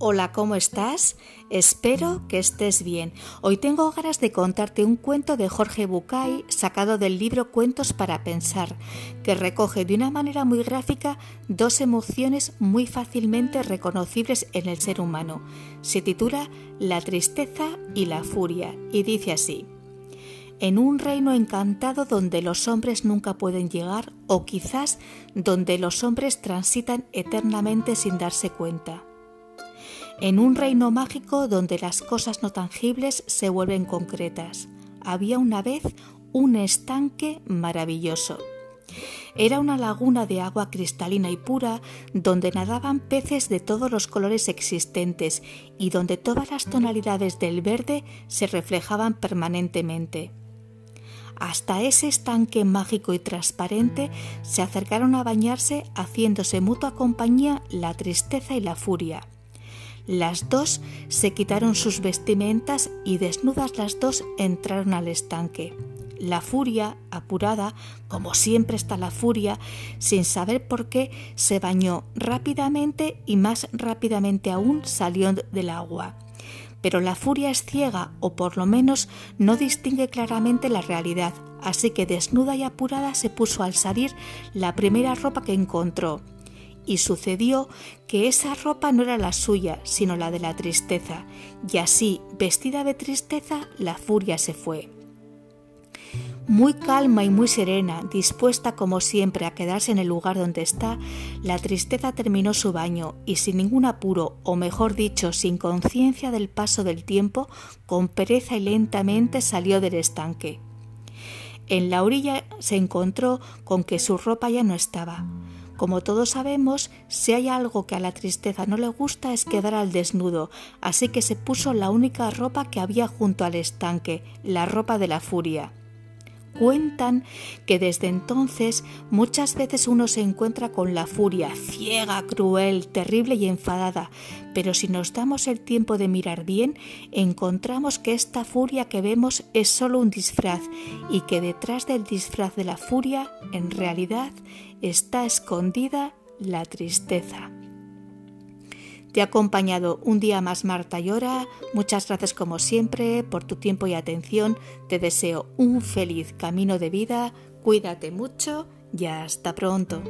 Hola, ¿cómo estás? Espero que estés bien. Hoy tengo ganas de contarte un cuento de Jorge Bucay sacado del libro Cuentos para Pensar, que recoge de una manera muy gráfica dos emociones muy fácilmente reconocibles en el ser humano. Se titula La tristeza y la furia y dice así. En un reino encantado donde los hombres nunca pueden llegar o quizás donde los hombres transitan eternamente sin darse cuenta en un reino mágico donde las cosas no tangibles se vuelven concretas. Había una vez un estanque maravilloso. Era una laguna de agua cristalina y pura donde nadaban peces de todos los colores existentes y donde todas las tonalidades del verde se reflejaban permanentemente. Hasta ese estanque mágico y transparente se acercaron a bañarse haciéndose mutua compañía la tristeza y la furia. Las dos se quitaron sus vestimentas y desnudas las dos entraron al estanque. La furia, apurada, como siempre está la furia, sin saber por qué, se bañó rápidamente y más rápidamente aún salió del agua. Pero la furia es ciega o por lo menos no distingue claramente la realidad, así que desnuda y apurada se puso al salir la primera ropa que encontró y sucedió que esa ropa no era la suya, sino la de la tristeza, y así, vestida de tristeza, la furia se fue. Muy calma y muy serena, dispuesta como siempre a quedarse en el lugar donde está, la tristeza terminó su baño y sin ningún apuro, o mejor dicho, sin conciencia del paso del tiempo, con pereza y lentamente salió del estanque. En la orilla se encontró con que su ropa ya no estaba. Como todos sabemos, si hay algo que a la tristeza no le gusta es quedar al desnudo, así que se puso la única ropa que había junto al estanque, la ropa de la furia. Cuentan que desde entonces muchas veces uno se encuentra con la furia, ciega, cruel, terrible y enfadada, pero si nos damos el tiempo de mirar bien, encontramos que esta furia que vemos es solo un disfraz y que detrás del disfraz de la furia, en realidad, está escondida la tristeza. Te ha acompañado un día más Marta Llora. Muchas gracias como siempre por tu tiempo y atención. Te deseo un feliz camino de vida. Cuídate mucho y hasta pronto.